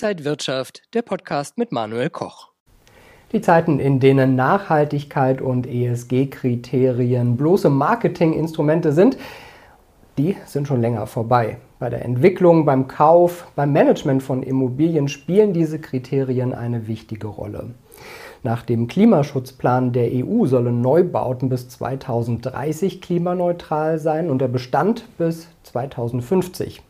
Inside Wirtschaft, der Podcast mit Manuel Koch. Die Zeiten, in denen Nachhaltigkeit und ESG-Kriterien bloße Marketinginstrumente sind, die sind schon länger vorbei. Bei der Entwicklung, beim Kauf, beim Management von Immobilien spielen diese Kriterien eine wichtige Rolle. Nach dem Klimaschutzplan der EU sollen Neubauten bis 2030 klimaneutral sein und der Bestand bis 2050.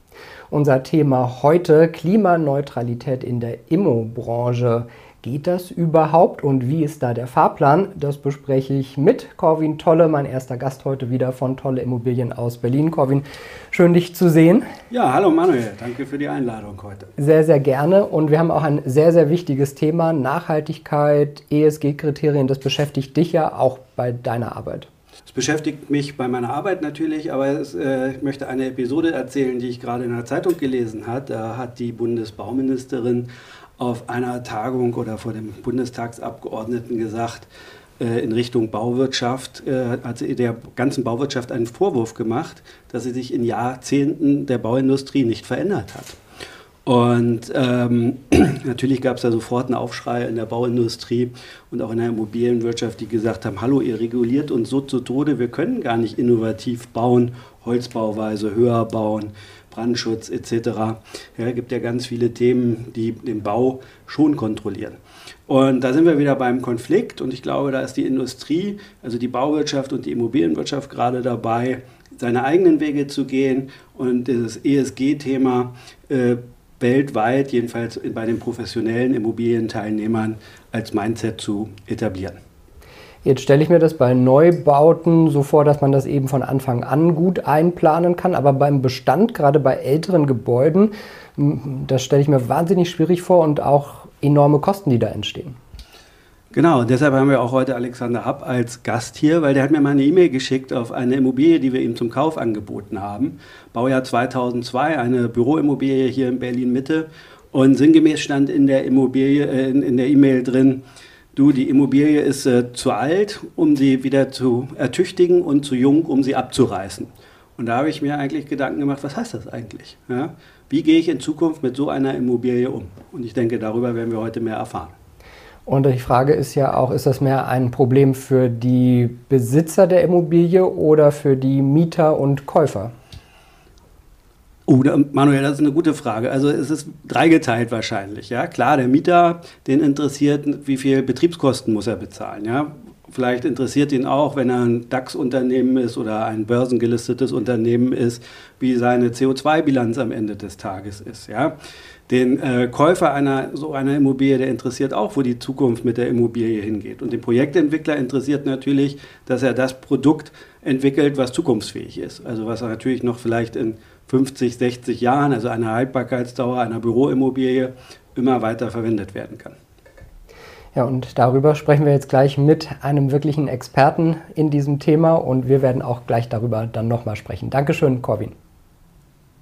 Unser Thema heute Klimaneutralität in der Immobranche. Geht das überhaupt und wie ist da der Fahrplan? Das bespreche ich mit Corwin Tolle, mein erster Gast heute wieder von Tolle Immobilien aus Berlin. Corwin, schön dich zu sehen. Ja, hallo Manuel, danke für die Einladung heute. Sehr, sehr gerne und wir haben auch ein sehr, sehr wichtiges Thema, Nachhaltigkeit, ESG-Kriterien, das beschäftigt dich ja auch bei deiner Arbeit. Es beschäftigt mich bei meiner Arbeit natürlich, aber es, äh, ich möchte eine Episode erzählen, die ich gerade in der Zeitung gelesen habe. Da hat die Bundesbauministerin auf einer Tagung oder vor dem Bundestagsabgeordneten gesagt, äh, in Richtung Bauwirtschaft, äh, hat sie der ganzen Bauwirtschaft einen Vorwurf gemacht, dass sie sich in Jahrzehnten der Bauindustrie nicht verändert hat. Und ähm, natürlich gab es da sofort einen Aufschrei in der Bauindustrie und auch in der Immobilienwirtschaft, die gesagt haben, hallo, ihr reguliert uns so zu Tode, wir können gar nicht innovativ bauen, Holzbauweise höher bauen. Brandschutz etc. Ja, gibt ja ganz viele Themen, die den Bau schon kontrollieren. Und da sind wir wieder beim Konflikt und ich glaube, da ist die Industrie, also die Bauwirtschaft und die Immobilienwirtschaft gerade dabei, seine eigenen Wege zu gehen und dieses ESG-Thema äh, weltweit, jedenfalls bei den professionellen Immobilienteilnehmern, als Mindset zu etablieren. Jetzt stelle ich mir das bei Neubauten so vor, dass man das eben von Anfang an gut einplanen kann, aber beim Bestand, gerade bei älteren Gebäuden, das stelle ich mir wahnsinnig schwierig vor und auch enorme Kosten, die da entstehen. Genau, deshalb haben wir auch heute Alexander Happ als Gast hier, weil der hat mir mal eine E-Mail geschickt auf eine Immobilie, die wir ihm zum Kauf angeboten haben. Baujahr 2002, eine Büroimmobilie hier in Berlin Mitte. Und sinngemäß stand in der Immobilie, äh, in, in der E-Mail drin, du, die Immobilie ist äh, zu alt, um sie wieder zu ertüchtigen und zu jung, um sie abzureißen. Und da habe ich mir eigentlich Gedanken gemacht, was heißt das eigentlich? Ja? Wie gehe ich in Zukunft mit so einer Immobilie um? Und ich denke, darüber werden wir heute mehr erfahren. Und die Frage ist ja auch, ist das mehr ein Problem für die Besitzer der Immobilie oder für die Mieter und Käufer? Oh, Manuel, das ist eine gute Frage. Also es ist dreigeteilt wahrscheinlich. Ja, klar, der Mieter, den interessiert, wie viel Betriebskosten muss er bezahlen. Ja, vielleicht interessiert ihn auch, wenn er ein DAX-Unternehmen ist oder ein börsengelistetes Unternehmen ist, wie seine CO2-Bilanz am Ende des Tages ist. Ja, den äh, Käufer einer so einer Immobilie, der interessiert auch, wo die Zukunft mit der Immobilie hingeht. Und den Projektentwickler interessiert natürlich, dass er das Produkt entwickelt, was zukunftsfähig ist. Also was er natürlich noch vielleicht in 50, 60 Jahren, also eine Haltbarkeitsdauer einer Büroimmobilie, immer weiter verwendet werden kann. Ja, und darüber sprechen wir jetzt gleich mit einem wirklichen Experten in diesem Thema und wir werden auch gleich darüber dann nochmal sprechen. Dankeschön, Corbin.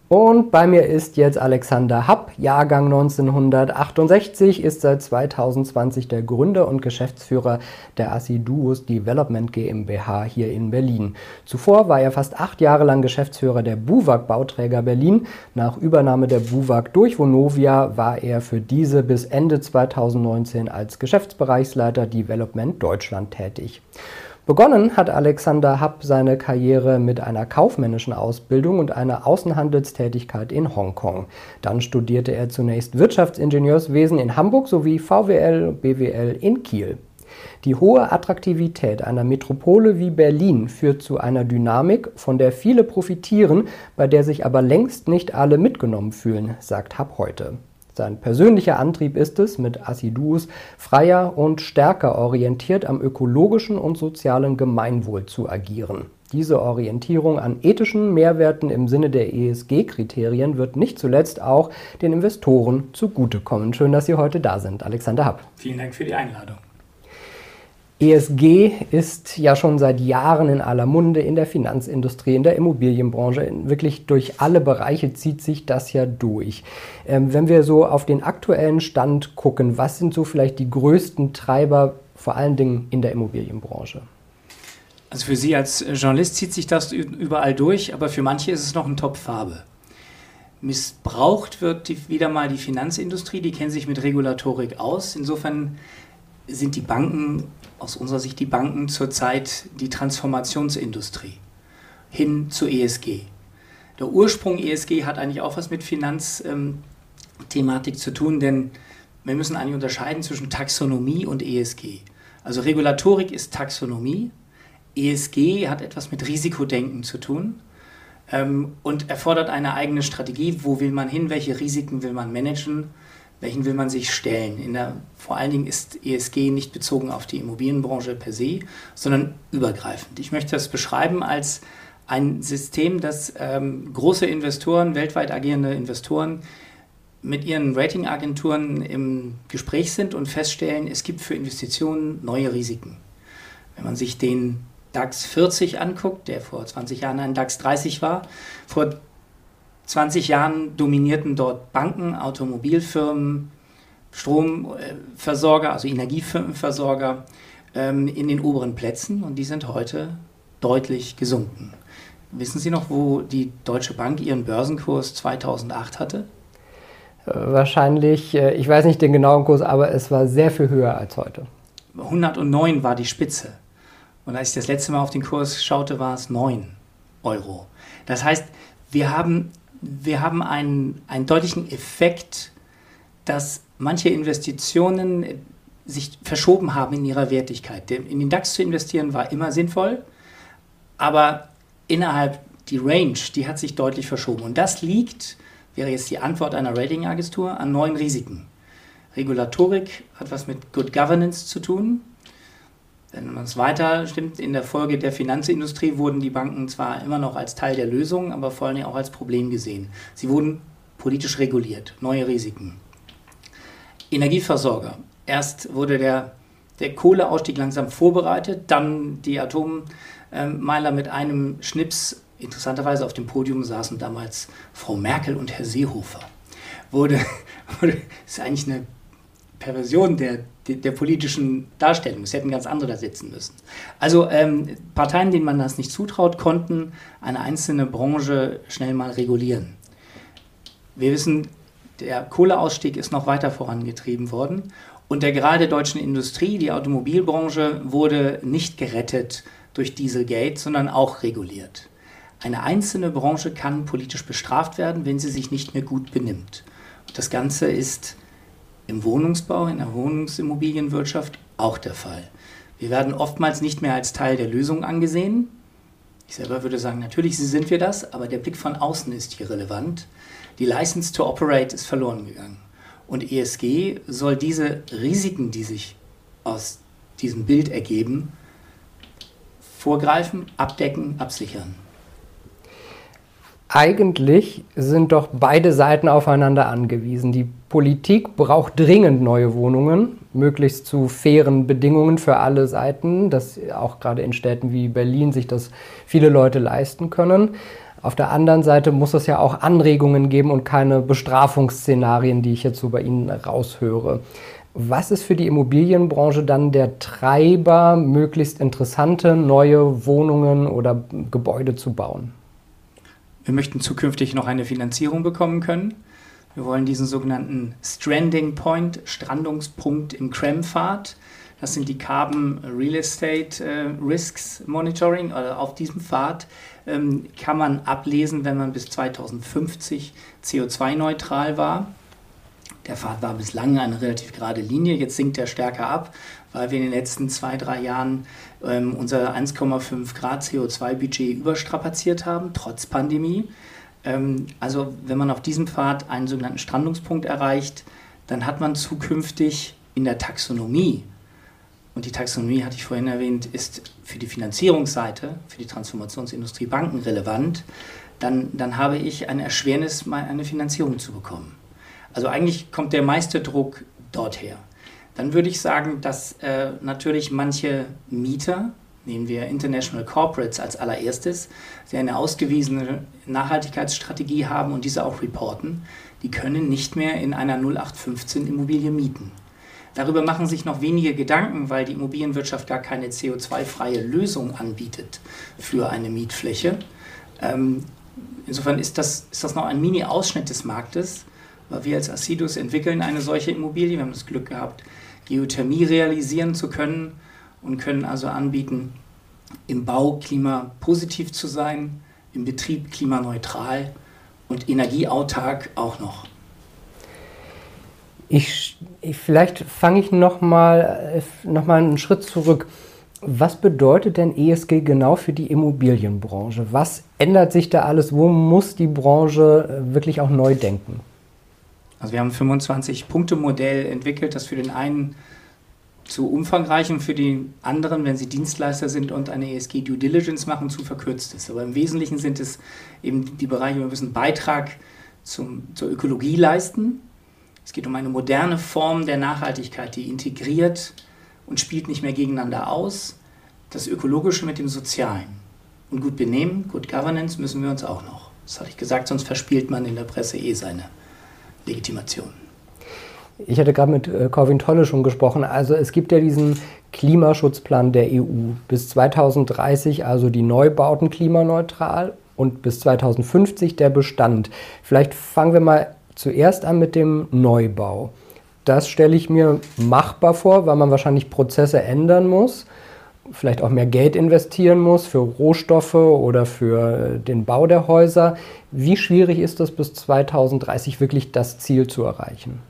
Und bei mir ist jetzt Alexander Happ, Jahrgang 1968, ist seit 2020 der Gründer und Geschäftsführer der Assiduos Development GmbH hier in Berlin. Zuvor war er fast acht Jahre lang Geschäftsführer der Buwag Bauträger Berlin. Nach Übernahme der Buwag durch Vonovia war er für diese bis Ende 2019 als Geschäftsbereichsleiter Development Deutschland tätig. Begonnen hat Alexander Happ seine Karriere mit einer kaufmännischen Ausbildung und einer Außenhandelstätigkeit in Hongkong. Dann studierte er zunächst Wirtschaftsingenieurswesen in Hamburg sowie VWL und BWL in Kiel. Die hohe Attraktivität einer Metropole wie Berlin führt zu einer Dynamik, von der viele profitieren, bei der sich aber längst nicht alle mitgenommen fühlen, sagt Happ heute. Sein persönlicher Antrieb ist es, mit Assidus freier und stärker orientiert am ökologischen und sozialen Gemeinwohl zu agieren. Diese Orientierung an ethischen Mehrwerten im Sinne der ESG-Kriterien wird nicht zuletzt auch den Investoren zugutekommen. Schön, dass Sie heute da sind. Alexander Happ. Vielen Dank für die Einladung. ESG ist ja schon seit Jahren in aller Munde, in der Finanzindustrie, in der Immobilienbranche, wirklich durch alle Bereiche zieht sich das ja durch. Ähm, wenn wir so auf den aktuellen Stand gucken, was sind so vielleicht die größten Treiber, vor allen Dingen in der Immobilienbranche? Also für Sie als Journalist zieht sich das überall durch, aber für manche ist es noch ein Top-Farbe. Missbraucht wird die, wieder mal die Finanzindustrie, die kennen sich mit Regulatorik aus. Insofern sind die Banken, aus unserer Sicht die Banken zurzeit die Transformationsindustrie hin zu ESG. Der Ursprung ESG hat eigentlich auch was mit Finanzthematik ähm, zu tun, denn wir müssen eigentlich unterscheiden zwischen Taxonomie und ESG. Also Regulatorik ist Taxonomie, ESG hat etwas mit Risikodenken zu tun ähm, und erfordert eine eigene Strategie. Wo will man hin? Welche Risiken will man managen? Welchen will man sich stellen? Der, vor allen Dingen ist ESG nicht bezogen auf die Immobilienbranche per se, sondern übergreifend. Ich möchte das beschreiben als ein System, das ähm, große Investoren, weltweit agierende Investoren mit ihren Ratingagenturen im Gespräch sind und feststellen, es gibt für Investitionen neue Risiken. Wenn man sich den DAX 40 anguckt, der vor 20 Jahren ein DAX 30 war, vor 20 Jahren dominierten dort Banken, Automobilfirmen, Stromversorger, also Energiefirmenversorger ähm, in den oberen Plätzen und die sind heute deutlich gesunken. Wissen Sie noch, wo die Deutsche Bank ihren Börsenkurs 2008 hatte? Wahrscheinlich, äh, ich weiß nicht den genauen Kurs, aber es war sehr viel höher als heute. 109 war die Spitze. Und als ich das letzte Mal auf den Kurs schaute, war es 9 Euro. Das heißt, wir haben, wir haben einen, einen deutlichen Effekt, dass manche Investitionen sich verschoben haben in ihrer Wertigkeit. In den DAX zu investieren war immer sinnvoll, aber innerhalb die Range, die hat sich deutlich verschoben. Und das liegt, wäre jetzt die Antwort einer Ratingagentur, an neuen Risiken. Regulatorik hat was mit Good Governance zu tun. Wenn man es weiter stimmt, in der Folge der Finanzindustrie wurden die Banken zwar immer noch als Teil der Lösung, aber vor allem auch als Problem gesehen. Sie wurden politisch reguliert, neue Risiken. Energieversorger. Erst wurde der, der Kohleausstieg langsam vorbereitet, dann die Atom ähm, Meiler mit einem Schnips, interessanterweise auf dem Podium saßen damals Frau Merkel und Herr Seehofer. Wurde, wurde ist eigentlich eine Perversion der, der, politischen Darstellung. Es hätten ganz andere da sitzen müssen. Also ähm, Parteien, denen man das nicht zutraut, konnten eine einzelne Branche schnell mal regulieren. Wir wissen, der Kohleausstieg ist noch weiter vorangetrieben worden und der gerade deutschen Industrie, die Automobilbranche, wurde nicht gerettet durch Dieselgate, sondern auch reguliert. Eine einzelne Branche kann politisch bestraft werden, wenn sie sich nicht mehr gut benimmt. Das Ganze ist im Wohnungsbau, in der Wohnungsimmobilienwirtschaft auch der Fall. Wir werden oftmals nicht mehr als Teil der Lösung angesehen. Ich selber würde sagen, natürlich sind wir das, aber der Blick von außen ist hier relevant. Die License to Operate ist verloren gegangen. Und ESG soll diese Risiken, die sich aus diesem Bild ergeben, vorgreifen, abdecken, absichern. Eigentlich sind doch beide Seiten aufeinander angewiesen. Die Politik braucht dringend neue Wohnungen, möglichst zu fairen Bedingungen für alle Seiten, dass auch gerade in Städten wie Berlin sich das viele Leute leisten können. Auf der anderen Seite muss es ja auch Anregungen geben und keine Bestrafungsszenarien, die ich jetzt so bei Ihnen raushöre. Was ist für die Immobilienbranche dann der Treiber, möglichst interessante neue Wohnungen oder Gebäude zu bauen? Wir möchten zukünftig noch eine Finanzierung bekommen können. Wir wollen diesen sogenannten Stranding Point, Strandungspunkt im Krempfad. Das sind die Carbon Real Estate äh, Risks Monitoring. Also auf diesem Pfad ähm, kann man ablesen, wenn man bis 2050 CO2-neutral war. Der Pfad war bislang eine relativ gerade Linie, jetzt sinkt er stärker ab, weil wir in den letzten zwei, drei Jahren ähm, unser 1,5 Grad CO2-Budget überstrapaziert haben, trotz Pandemie. Ähm, also wenn man auf diesem Pfad einen sogenannten Strandungspunkt erreicht, dann hat man zukünftig in der Taxonomie, und die Taxonomie, hatte ich vorhin erwähnt, ist für die Finanzierungsseite, für die Transformationsindustrie Banken relevant, dann, dann habe ich eine Erschwernis, mal eine Finanzierung zu bekommen. Also eigentlich kommt der meiste Druck dort her. Dann würde ich sagen, dass äh, natürlich manche Mieter, nehmen wir International Corporates als allererstes, die eine ausgewiesene Nachhaltigkeitsstrategie haben und diese auch reporten, die können nicht mehr in einer 0815 Immobilie mieten. Darüber machen sich noch wenige Gedanken, weil die Immobilienwirtschaft gar keine CO2-freie Lösung anbietet für eine Mietfläche. Ähm, insofern ist das, ist das noch ein Mini-Ausschnitt des Marktes, weil wir als Acidus entwickeln eine solche Immobilie. Wir haben das Glück gehabt, Geothermie realisieren zu können und können also anbieten, im Bau klimapositiv zu sein, im Betrieb klimaneutral und energieautark auch noch. Ich, ich vielleicht fange ich noch mal, noch mal einen Schritt zurück. Was bedeutet denn ESG genau für die Immobilienbranche? Was ändert sich da alles? Wo muss die Branche äh, wirklich auch neu denken? Also wir haben ein 25-Punkte-Modell entwickelt, das für den einen zu umfangreich und für die anderen, wenn sie Dienstleister sind und eine ESG Due Diligence machen, zu verkürzt ist. Aber im Wesentlichen sind es eben die Bereiche, wir müssen Beitrag zum, zur Ökologie leisten. Es geht um eine moderne Form der Nachhaltigkeit, die integriert und spielt nicht mehr gegeneinander aus. Das Ökologische mit dem Sozialen. Und gut benehmen, Good Governance müssen wir uns auch noch. Das hatte ich gesagt, sonst verspielt man in der Presse eh seine Legitimation. Ich hatte gerade mit äh, Corwin Tolle schon gesprochen. Also es gibt ja diesen Klimaschutzplan der EU. Bis 2030 also die Neubauten klimaneutral und bis 2050 der Bestand. Vielleicht fangen wir mal zuerst an mit dem Neubau. Das stelle ich mir machbar vor, weil man wahrscheinlich Prozesse ändern muss, vielleicht auch mehr Geld investieren muss für Rohstoffe oder für den Bau der Häuser. Wie schwierig ist es bis 2030 wirklich das Ziel zu erreichen?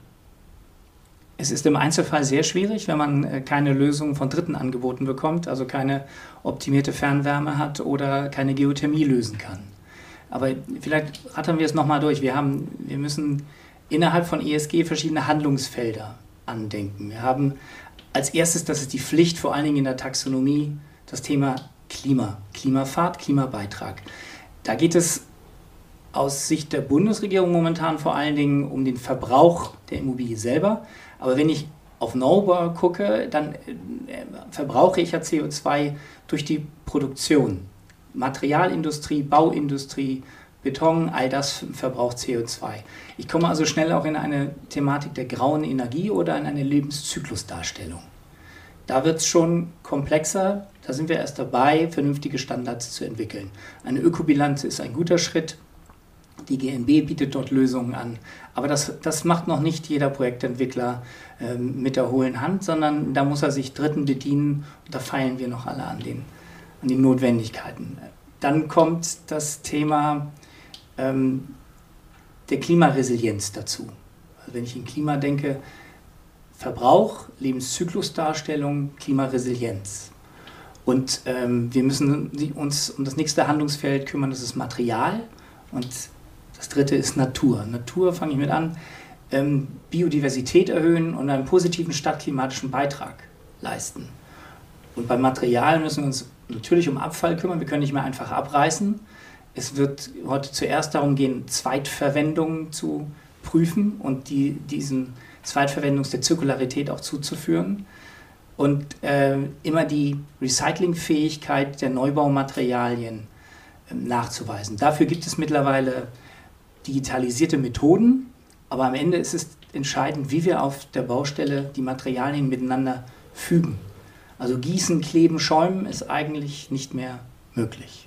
Es ist im Einzelfall sehr schwierig, wenn man äh, keine Lösung von Dritten angeboten bekommt, also keine optimierte Fernwärme hat oder keine Geothermie lösen kann. Aber vielleicht rattern wir es nochmal durch. Wir, haben, wir müssen innerhalb von ESG verschiedene Handlungsfelder andenken. Wir haben als erstes, das ist die Pflicht, vor allen Dingen in der Taxonomie, das Thema Klima, Klimafahrt, Klimabeitrag. Da geht es aus Sicht der Bundesregierung momentan vor allen Dingen um den Verbrauch der Immobilie selber. Aber wenn ich auf Neubau gucke, dann äh, verbrauche ich ja CO2 durch die Produktion. Materialindustrie, Bauindustrie, Beton, all das verbraucht CO2. Ich komme also schnell auch in eine Thematik der grauen Energie oder in eine Lebenszyklusdarstellung. Da wird es schon komplexer, da sind wir erst dabei, vernünftige Standards zu entwickeln. Eine Ökobilanz ist ein guter Schritt, die GNB bietet dort Lösungen an. Aber das, das macht noch nicht jeder Projektentwickler ähm, mit der hohlen Hand, sondern da muss er sich Dritten bedienen. Und da feilen wir noch alle an den, an den Notwendigkeiten. Dann kommt das Thema ähm, der Klimaresilienz dazu. Also wenn ich in Klima denke, Verbrauch, Lebenszyklusdarstellung, Klimaresilienz. Und ähm, wir müssen uns um das nächste Handlungsfeld kümmern, das ist Material. Und das dritte ist Natur. Natur fange ich mit an. Ähm, Biodiversität erhöhen und einen positiven stadtklimatischen Beitrag leisten. Und beim Material müssen wir uns natürlich um Abfall kümmern. Wir können nicht mehr einfach abreißen. Es wird heute zuerst darum gehen, Zweitverwendungen zu prüfen und die, diesen Zweitverwendungs der Zirkularität auch zuzuführen. Und äh, immer die Recyclingfähigkeit der Neubaumaterialien äh, nachzuweisen. Dafür gibt es mittlerweile digitalisierte Methoden, aber am Ende ist es entscheidend, wie wir auf der Baustelle die Materialien miteinander fügen. Also gießen, kleben, schäumen ist eigentlich nicht mehr möglich.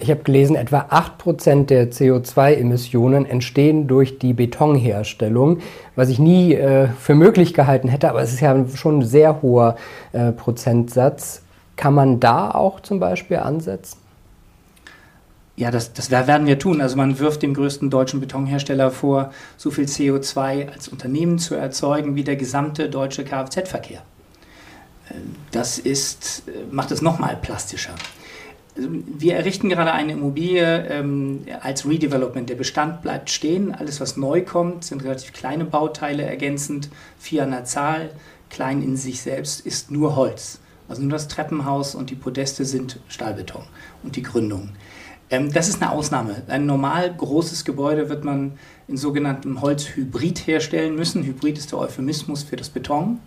Ich habe gelesen, etwa 8% der CO2-Emissionen entstehen durch die Betonherstellung, was ich nie äh, für möglich gehalten hätte, aber es ist ja schon ein sehr hoher äh, Prozentsatz. Kann man da auch zum Beispiel ansetzen? Ja, das, das werden wir tun. Also man wirft dem größten deutschen Betonhersteller vor, so viel CO2 als Unternehmen zu erzeugen wie der gesamte deutsche Kfz-Verkehr. Äh, das ist, äh, macht es nochmal plastischer. Wir errichten gerade eine Immobilie ähm, als Redevelopment. Der Bestand bleibt stehen. Alles, was neu kommt, sind relativ kleine Bauteile ergänzend, vier an der Zahl. Klein in sich selbst ist nur Holz. Also nur das Treppenhaus und die Podeste sind Stahlbeton und die Gründung. Ähm, das ist eine Ausnahme. Ein normal großes Gebäude wird man in sogenanntem Holzhybrid herstellen müssen. Hybrid ist der Euphemismus für das Beton.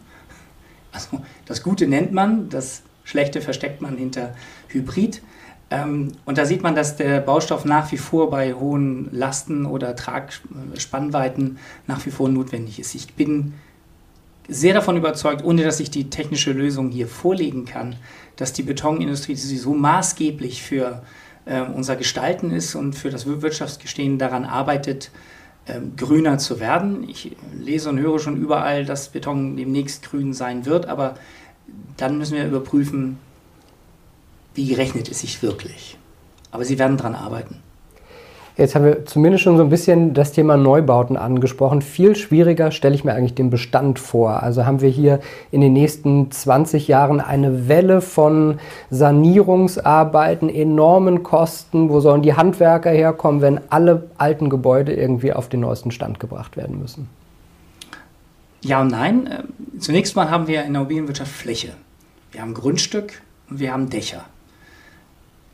Also das Gute nennt man, das Schlechte versteckt man hinter Hybrid. Ähm, und da sieht man, dass der Baustoff nach wie vor bei hohen Lasten oder Tragspannweiten nach wie vor notwendig ist. Ich bin sehr davon überzeugt, ohne dass ich die technische Lösung hier vorlegen kann, dass die Betonindustrie, die so maßgeblich für äh, unser Gestalten ist und für das Wirtschaftsgestehen daran arbeitet, äh, grüner zu werden. Ich lese und höre schon überall, dass Beton demnächst grün sein wird, aber dann müssen wir überprüfen, wie rechnet es sich wirklich. Aber sie werden daran arbeiten. Jetzt haben wir zumindest schon so ein bisschen das Thema Neubauten angesprochen. Viel schwieriger stelle ich mir eigentlich den Bestand vor. Also haben wir hier in den nächsten 20 Jahren eine Welle von Sanierungsarbeiten, enormen Kosten. Wo sollen die Handwerker herkommen, wenn alle alten Gebäude irgendwie auf den neuesten Stand gebracht werden müssen? Ja und nein. Ähm, zunächst mal haben wir in der Immobilienwirtschaft Fläche. Wir haben Grundstück und wir haben Dächer.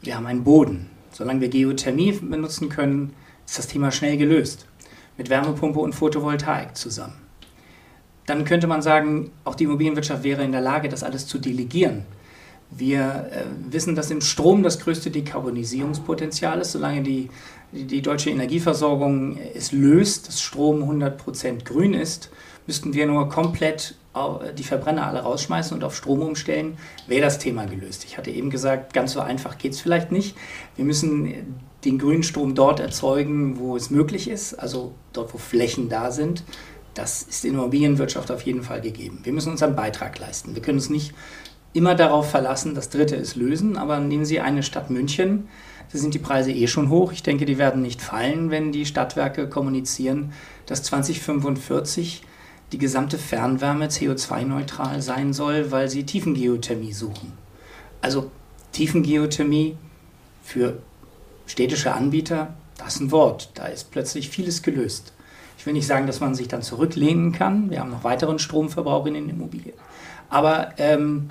Wir haben einen Boden. Solange wir Geothermie benutzen können, ist das Thema schnell gelöst. Mit Wärmepumpe und Photovoltaik zusammen. Dann könnte man sagen, auch die Immobilienwirtschaft wäre in der Lage, das alles zu delegieren. Wir äh, wissen, dass im Strom das größte Dekarbonisierungspotenzial ist, solange die, die deutsche Energieversorgung es löst, dass Strom 100% grün ist, müssten wir nur komplett die Verbrenner alle rausschmeißen und auf Strom umstellen, wäre das Thema gelöst. Ich hatte eben gesagt, ganz so einfach geht es vielleicht nicht. Wir müssen den grünen Strom dort erzeugen, wo es möglich ist, also dort, wo Flächen da sind. Das ist in der Immobilienwirtschaft auf jeden Fall gegeben. Wir müssen unseren Beitrag leisten. Wir können uns nicht immer darauf verlassen, das Dritte ist lösen, aber nehmen Sie eine Stadt München, da sind die Preise eh schon hoch. Ich denke, die werden nicht fallen, wenn die Stadtwerke kommunizieren, dass 2045 die gesamte Fernwärme CO2-neutral sein soll, weil sie Tiefengeothermie suchen. Also Tiefengeothermie für städtische Anbieter, das ist ein Wort. Da ist plötzlich vieles gelöst. Ich will nicht sagen, dass man sich dann zurücklehnen kann. Wir haben noch weiteren Stromverbrauch in den Immobilien. Aber ähm,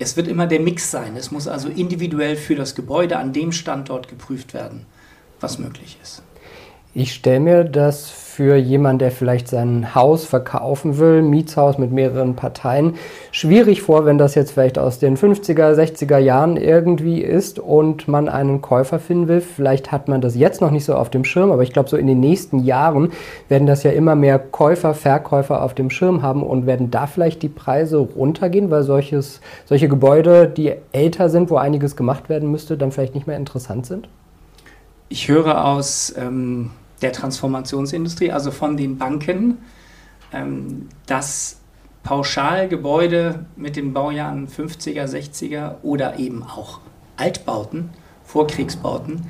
es wird immer der Mix sein. Es muss also individuell für das Gebäude an dem Standort geprüft werden, was möglich ist. Ich stelle mir das für jemanden, der vielleicht sein Haus verkaufen will, Mietshaus mit mehreren Parteien, schwierig vor, wenn das jetzt vielleicht aus den 50er, 60er Jahren irgendwie ist und man einen Käufer finden will. Vielleicht hat man das jetzt noch nicht so auf dem Schirm, aber ich glaube, so in den nächsten Jahren werden das ja immer mehr Käufer, Verkäufer auf dem Schirm haben und werden da vielleicht die Preise runtergehen, weil solches, solche Gebäude, die älter sind, wo einiges gemacht werden müsste, dann vielleicht nicht mehr interessant sind? Ich höre aus ähm, der Transformationsindustrie, also von den Banken, ähm, dass Pauschalgebäude mit den Baujahren 50er, 60er oder eben auch Altbauten, Vorkriegsbauten,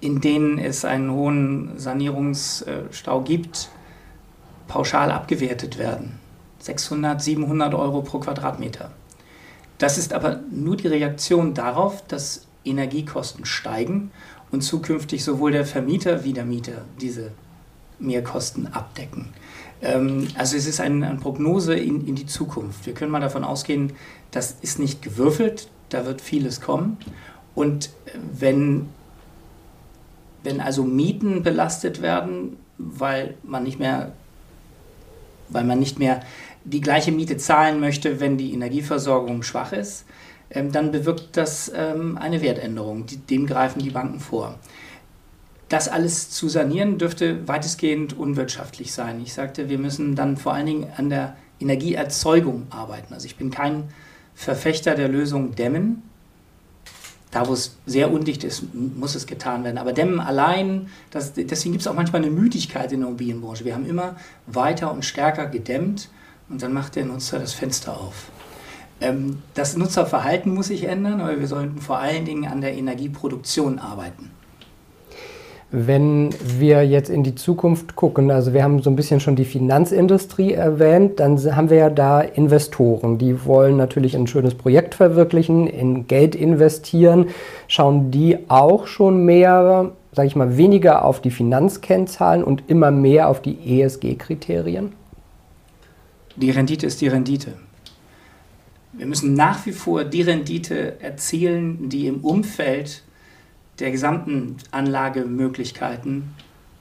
in denen es einen hohen Sanierungsstau gibt, pauschal abgewertet werden. 600, 700 Euro pro Quadratmeter. Das ist aber nur die Reaktion darauf, dass Energiekosten steigen und zukünftig sowohl der Vermieter wie der Mieter diese Mehrkosten abdecken. Ähm, also es ist eine, eine Prognose in, in, die Zukunft. Wir können mal davon ausgehen, das ist nicht gewürfelt, da wird vieles kommen. Und wenn, wenn also Mieten belastet werden, weil man nicht mehr, weil man nicht mehr die gleiche Miete zahlen möchte, wenn die Energieversorgung schwach ist, ähm, dann bewirkt das ähm, eine Wertänderung. dem greifen die Banken vor. Das alles zu sanieren dürfte weitestgehend unwirtschaftlich sein. Ich sagte, wir müssen dann vor allen Dingen an der Energieerzeugung arbeiten. Also ich bin kein Verfechter der Lösung Dämmen. Da, wo es sehr undicht ist, muss es getan werden. Aber Dämmen allein, das, deswegen gibt es auch manchmal eine Müdigkeit in der Immobilienbranche. Wir haben immer weiter und stärker gedämmt und dann macht der Nutzer das Fenster auf. Ähm, das Nutzerverhalten muss sich ändern, aber wir sollten vor allen Dingen an der Energieproduktion arbeiten. Wenn wir jetzt in die Zukunft gucken, also wir haben so ein bisschen schon die Finanzindustrie erwähnt, dann haben wir ja da Investoren, die wollen natürlich ein schönes Projekt verwirklichen, in Geld investieren. Schauen die auch schon mehr, sage ich mal, weniger auf die Finanzkennzahlen und immer mehr auf die ESG-Kriterien? Die Rendite ist die Rendite. Wir müssen nach wie vor die Rendite erzielen, die im Umfeld der gesamten Anlagemöglichkeiten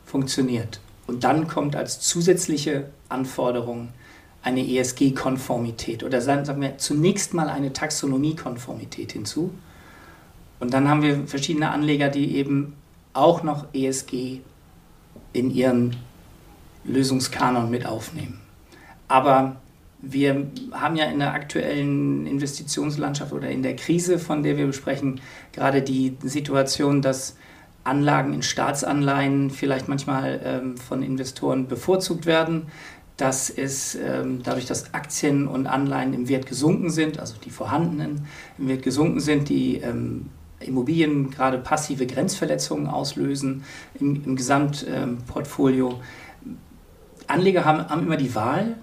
funktioniert. Und dann kommt als zusätzliche Anforderung eine ESG-Konformität oder sagen wir zunächst mal eine Taxonomie-Konformität hinzu. Und dann haben wir verschiedene Anleger, die eben auch noch ESG in ihren Lösungskanon mit aufnehmen. Aber Wir haben ja in der aktuellen Investitionslandschaft oder in der Krise, von der wir besprechen, gerade die Situation, dass Anlagen in Staatsanleihen vielleicht manchmal ähm, von Investoren bevorzugt werden, dass es ähm, dadurch, dass Aktien und Anleihen im Wert gesunken sind, also die vorhandenen im Wert gesunken sind, die ähm, Immobilien gerade passive Grenzverletzungen auslösen im, im Gesamtportfolio. Anleger haben, haben immer die Wahl,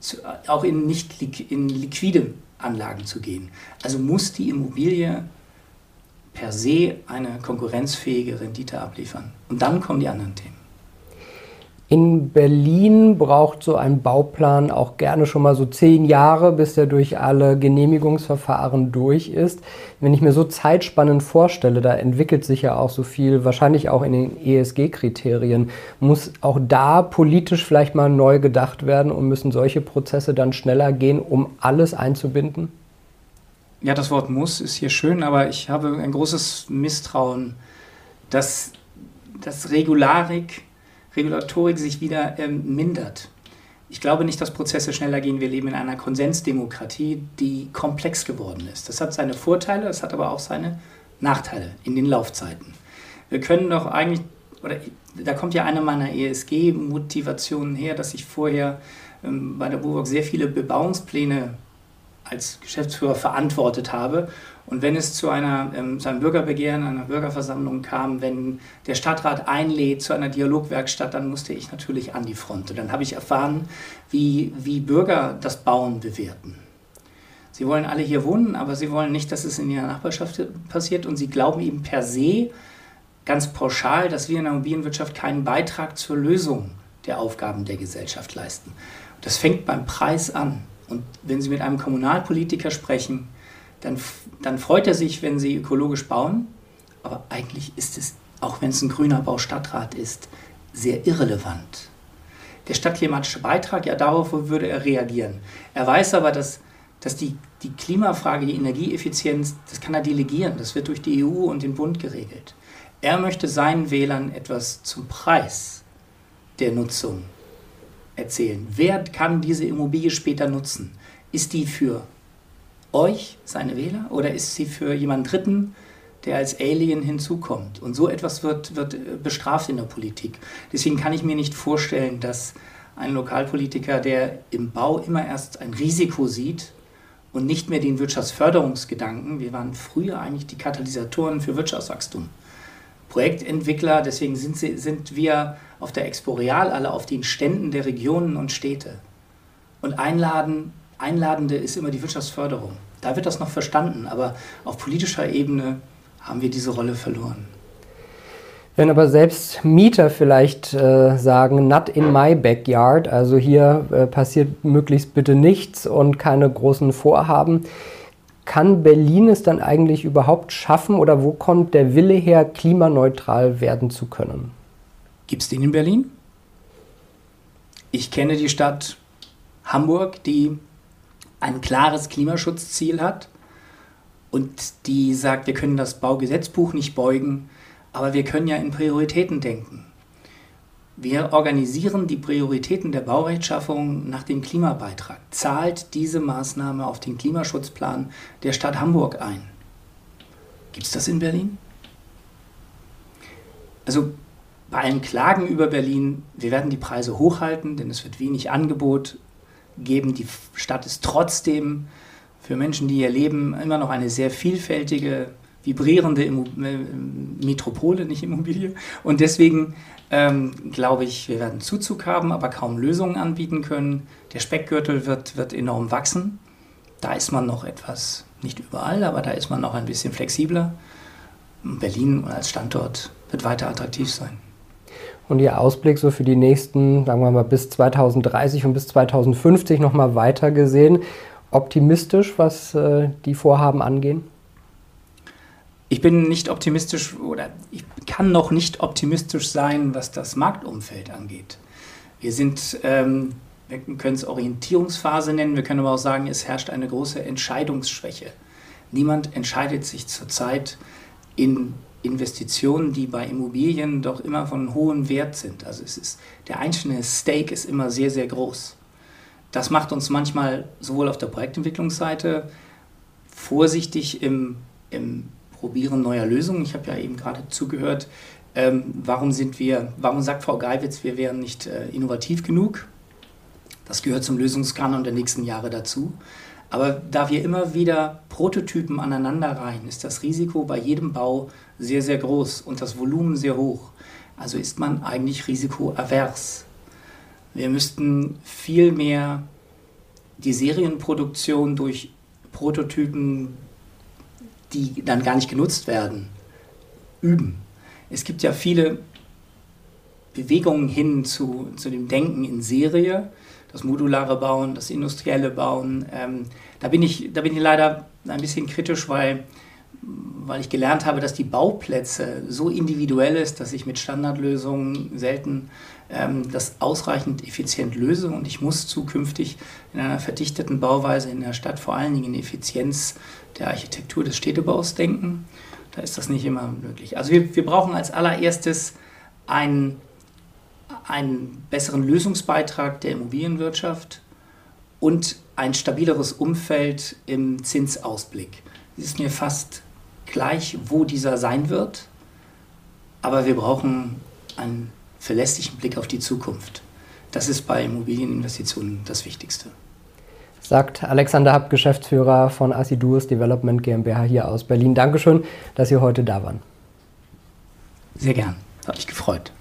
zu, auch in nicht in liquide Anlagen zu gehen. Also muss die Immobilie per se eine konkurrenzfähige Rendite abliefern. Und dann kommen die anderen Themen. In Berlin braucht so ein Bauplan auch gerne schon mal so zehn Jahre, bis er durch alle Genehmigungsverfahren durch ist. Wenn ich mir so Zeitspannen vorstelle, da entwickelt sich ja auch so viel, wahrscheinlich auch in den ESG-Kriterien, muss auch da politisch vielleicht mal neu gedacht werden und müssen solche Prozesse dann schneller gehen, um alles einzubinden? Ja, das Wort muss ist hier schön, aber ich habe ein großes Misstrauen, dass das Regularik Regulatorik sich wieder ähm, mindert. Ich glaube nicht, dass Prozesse schneller gehen. Wir leben in einer Konsensdemokratie, die komplex geworden ist. Das hat seine Vorteile, das hat aber auch seine Nachteile in den Laufzeiten. Wir können doch eigentlich, oder da kommt ja eine meiner ESG-Motivationen her, dass ich vorher ähm, bei der BUWOG sehr viele Bebauungspläne als Geschäftsführer verantwortet habe. Und wenn es zu, einer, ähm, zu einem Bürgerbegehren, einer Bürgerversammlung kam, wenn der Stadtrat einlädt zu einer Dialogwerkstatt, dann musste ich natürlich an die Front. Und dann habe ich erfahren, wie, wie Bürger das Bauen bewerten. Sie wollen alle hier wohnen, aber sie wollen nicht, dass es in ihrer Nachbarschaft passiert. Und sie glauben eben per se, ganz pauschal, dass wir in der Immobilienwirtschaft keinen Beitrag zur Lösung der Aufgaben der Gesellschaft leisten. Das fängt beim Preis an. Und wenn Sie mit einem Kommunalpolitiker sprechen, dann, dann freut er sich, wenn Sie ökologisch bauen. Aber eigentlich ist es, auch wenn es ein grüner Baustadtrat ist, sehr irrelevant. Der stadtklimatische Beitrag, ja, darauf würde er reagieren. Er weiß aber, dass, dass die, die Klimafrage, die Energieeffizienz, das kann er delegieren. Das wird durch die EU und den Bund geregelt. Er möchte seinen Wählern etwas zum Preis der Nutzung erzählen. Wer kann diese Immobilie später nutzen? Ist die für euch, seine Wähler, oder ist sie für jemanden Dritten, der als Alien hinzukommt? Und so etwas wird, wird äh, bestraft in der Politik. Deswegen kann ich mir nicht vorstellen, dass ein Lokalpolitiker, der im Bau immer erst ein Risiko sieht und nicht mehr den Wirtschaftsförderungsgedanken, wir waren früher eigentlich die Katalysatoren für Wirtschaftswachstum. Projektentwickler, deswegen sind, sie, sind wir auf der Expo Real alle auf den Ständen der Regionen und Städte. Und einladen, einladende ist immer die Wirtschaftsförderung. Da wird das noch verstanden, aber auf politischer Ebene haben wir diese Rolle verloren. Wenn aber selbst Mieter vielleicht äh, sagen, not in my backyard, also hier äh, passiert möglichst bitte nichts und keine großen Vorhaben, kann Berlin es dann eigentlich überhaupt schaffen oder wo kommt der Wille her, klimaneutral werden zu können? Gibt es den in Berlin? Ich kenne die Stadt Hamburg, die ein klares Klimaschutzziel hat und die sagt, wir können das Baugesetzbuch nicht beugen, aber wir können ja in Prioritäten denken. Wir organisieren die Prioritäten der Baurechtschaffung nach dem Klimabeitrag. Zahlt diese Maßnahme auf den Klimaschutzplan der Stadt Hamburg ein? Gibt es das in Berlin? Also bei allen Klagen über Berlin, wir werden die Preise hochhalten, denn es wird wenig Angebot geben. Die Stadt ist trotzdem für Menschen, die hier leben, immer noch eine sehr vielfältige, vibrierende Immo äh, Metropole, nicht Immobilie. Und deswegen ähm, glaube ich, wir werden Zuzug haben, aber kaum Lösungen anbieten können. Der Speckgürtel wird, wird enorm wachsen. Da ist man noch etwas, nicht überall, aber da ist man noch ein bisschen flexibler. Berlin als Standort wird weiter attraktiv sein. Und Ihr Ausblick so für die nächsten, sagen wir mal, bis 2030 und bis 2050 nochmal weiter gesehen, optimistisch, was äh, die Vorhaben angehen? Ich bin nicht optimistisch oder ich kann noch nicht optimistisch sein, was das Marktumfeld angeht. Wir sind, ähm, wir können es Orientierungsphase nennen, wir können aber auch sagen, es herrscht eine große Entscheidungsschwäche. Niemand entscheidet sich zurzeit in Investitionen, die bei Immobilien doch immer von hohem Wert sind. Also es ist, der einzelne Stake ist immer sehr, sehr groß. das macht uns manchmal sowohl auf der Projektentwicklungsseite vorsichtig im, im Probieren neuer Lösungen. Ich habe ja eben gerade zugehört, ähm, warum sind wir, warum sagt Frau Geiwitz, wir wären nicht äh, innovativ genug? Das gehört zum Lösungskanon der nächsten Jahre dazu. Aber da wir immer wieder Prototypen aneinander reihen, ist das Risiko bei jedem Bau sehr, sehr groß und das Volumen sehr hoch. Also ist man eigentlich risikoavers. Wir müssten viel mehr die Serienproduktion durch Prototypen, die dann gar nicht genutzt werden, üben. Es gibt ja viele Bewegungen hin zu, zu dem Denken in Serie, das modulare Bauen, das industrielle Bauen. Ähm, da, bin ich, da bin ich leider ein bisschen kritisch, weil, weil ich gelernt habe, dass die Bauplätze so individuell ist, dass ich mit Standardlösungen selten ähm, das ausreichend effizient löse und ich muss zukünftig in einer verdichteten Bauweise in der Stadt vor allen Dingen in Effizienz der Architektur des Städtebaus denken. Da ist das nicht immer möglich. Also wir, wir brauchen als allererstes einen einen besseren Lösungsbeitrag der Immobilienwirtschaft und ein stabileres Umfeld im Zinsausblick. Es ist mir fast gleich, wo dieser sein wird, aber wir brauchen einen verlässlichen Blick auf die Zukunft. Das ist bei Immobilieninvestitionen das Wichtigste. Sagt Alexander Happ, Geschäftsführer von Assiduous Development GmbH hier aus Berlin. Dankeschön, dass Sie heute da waren. Sehr gern, hat mich gefreut.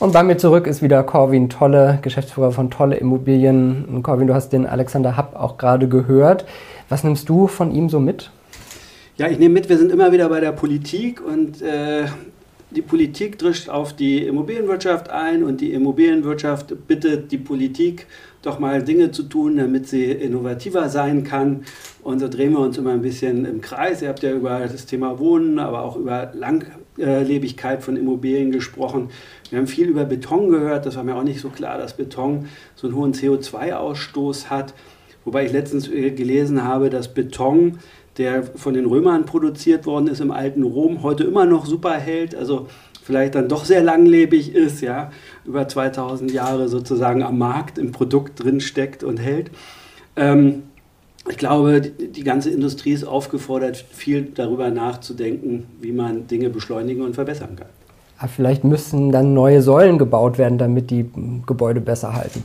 Und bei mir zurück ist wieder Corwin Tolle, Geschäftsführer von Tolle Immobilien. Corwin, du hast den Alexander Happ auch gerade gehört. Was nimmst du von ihm so mit? Ja, ich nehme mit, wir sind immer wieder bei der Politik und äh, die Politik drischt auf die Immobilienwirtschaft ein und die Immobilienwirtschaft bittet die Politik, doch mal Dinge zu tun, damit sie innovativer sein kann. Und so drehen wir uns immer ein bisschen im Kreis. Ihr habt ja über das Thema Wohnen, aber auch über Langlebigkeit von Immobilien gesprochen. Wir haben viel über Beton gehört. Das war mir auch nicht so klar, dass Beton so einen hohen CO2-Ausstoß hat. Wobei ich letztens äh, gelesen habe, dass Beton, der von den Römern produziert worden ist im alten Rom, heute immer noch super hält. Also vielleicht dann doch sehr langlebig ist, ja, über 2000 Jahre sozusagen am Markt im Produkt drin steckt und hält. Ähm, ich glaube, die, die ganze Industrie ist aufgefordert, viel darüber nachzudenken, wie man Dinge beschleunigen und verbessern kann. Aber vielleicht müssen dann neue Säulen gebaut werden, damit die Gebäude besser halten.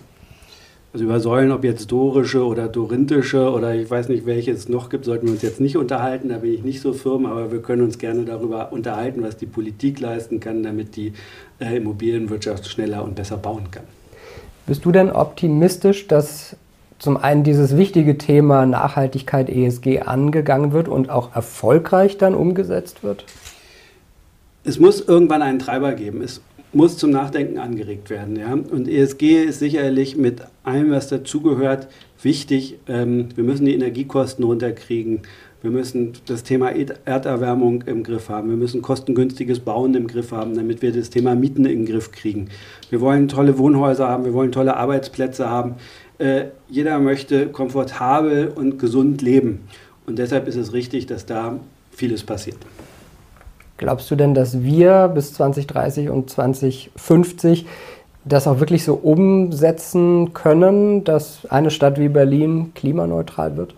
Also über Säulen, ob jetzt dorische oder dorintische oder ich weiß nicht, welche es noch gibt, sollten wir uns jetzt nicht unterhalten. Da bin ich nicht so firm, aber wir können uns gerne darüber unterhalten, was die Politik leisten kann, damit die äh, Immobilienwirtschaft schneller und besser bauen kann. Bist du denn optimistisch, dass zum einen dieses wichtige Thema Nachhaltigkeit ESG angegangen wird und auch erfolgreich dann umgesetzt wird? Es muss irgendwann einen Treiber geben. Es muss zum Nachdenken angeregt werden. Ja? Und ESG ist sicherlich mit allem, was dazugehört, wichtig. Ähm, wir müssen die Energiekosten runterkriegen. Wir müssen das Thema Erderwärmung im Griff haben. Wir müssen kostengünstiges Bauen im Griff haben, damit wir das Thema Mieten den Griff kriegen. Wir wollen tolle Wohnhäuser haben. Wir wollen tolle Arbeitsplätze haben. Äh, jeder möchte komfortabel und gesund leben. Und deshalb ist es richtig, dass da vieles passiert. Glaubst du denn, dass wir bis 2030 und 2050 das auch wirklich so umsetzen können, dass eine Stadt wie Berlin klimaneutral wird?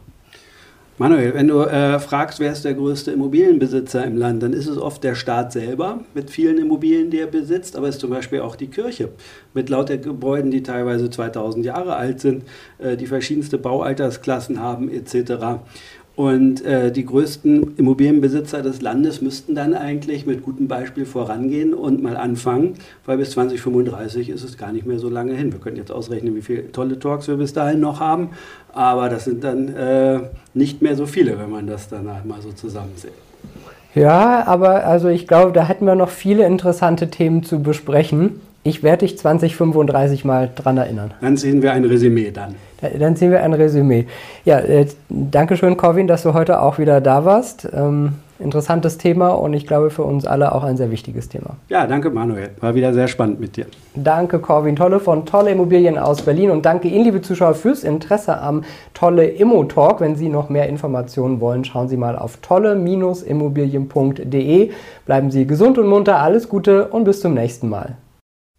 Manuel, wenn du äh, fragst, wer ist der größte Immobilienbesitzer im Land, dann ist es oft der Staat selber mit vielen Immobilien, die er besitzt, aber es ist zum Beispiel auch die Kirche mit lauter Gebäuden, die teilweise 2000 Jahre alt sind, äh, die verschiedenste Baualtersklassen haben etc. Und äh, die größten Immobilienbesitzer des Landes müssten dann eigentlich mit gutem Beispiel vorangehen und mal anfangen, weil bis 2035 ist es gar nicht mehr so lange hin. Wir können jetzt ausrechnen, wie viele tolle Talks wir bis dahin noch haben, aber das sind dann äh, nicht mehr so viele, wenn man das dann mal so zusammenzählt. Ja, aber also ich glaube, da hätten wir noch viele interessante Themen zu besprechen. Ich werde dich 2035 mal dran erinnern. Dann sehen wir ein Resümee dann. Dann sehen wir ein Resümee. Ja, äh, danke schön, Corwin, dass du heute auch wieder da warst. Ähm, interessantes Thema und ich glaube für uns alle auch ein sehr wichtiges Thema. Ja, danke Manuel. War wieder sehr spannend mit dir. Danke Corwin Tolle von Tolle Immobilien aus Berlin und danke Ihnen, liebe Zuschauer, fürs Interesse am Tolle Immo Talk. Wenn Sie noch mehr Informationen wollen, schauen Sie mal auf tolle-immobilien.de. Bleiben Sie gesund und munter, alles Gute und bis zum nächsten Mal.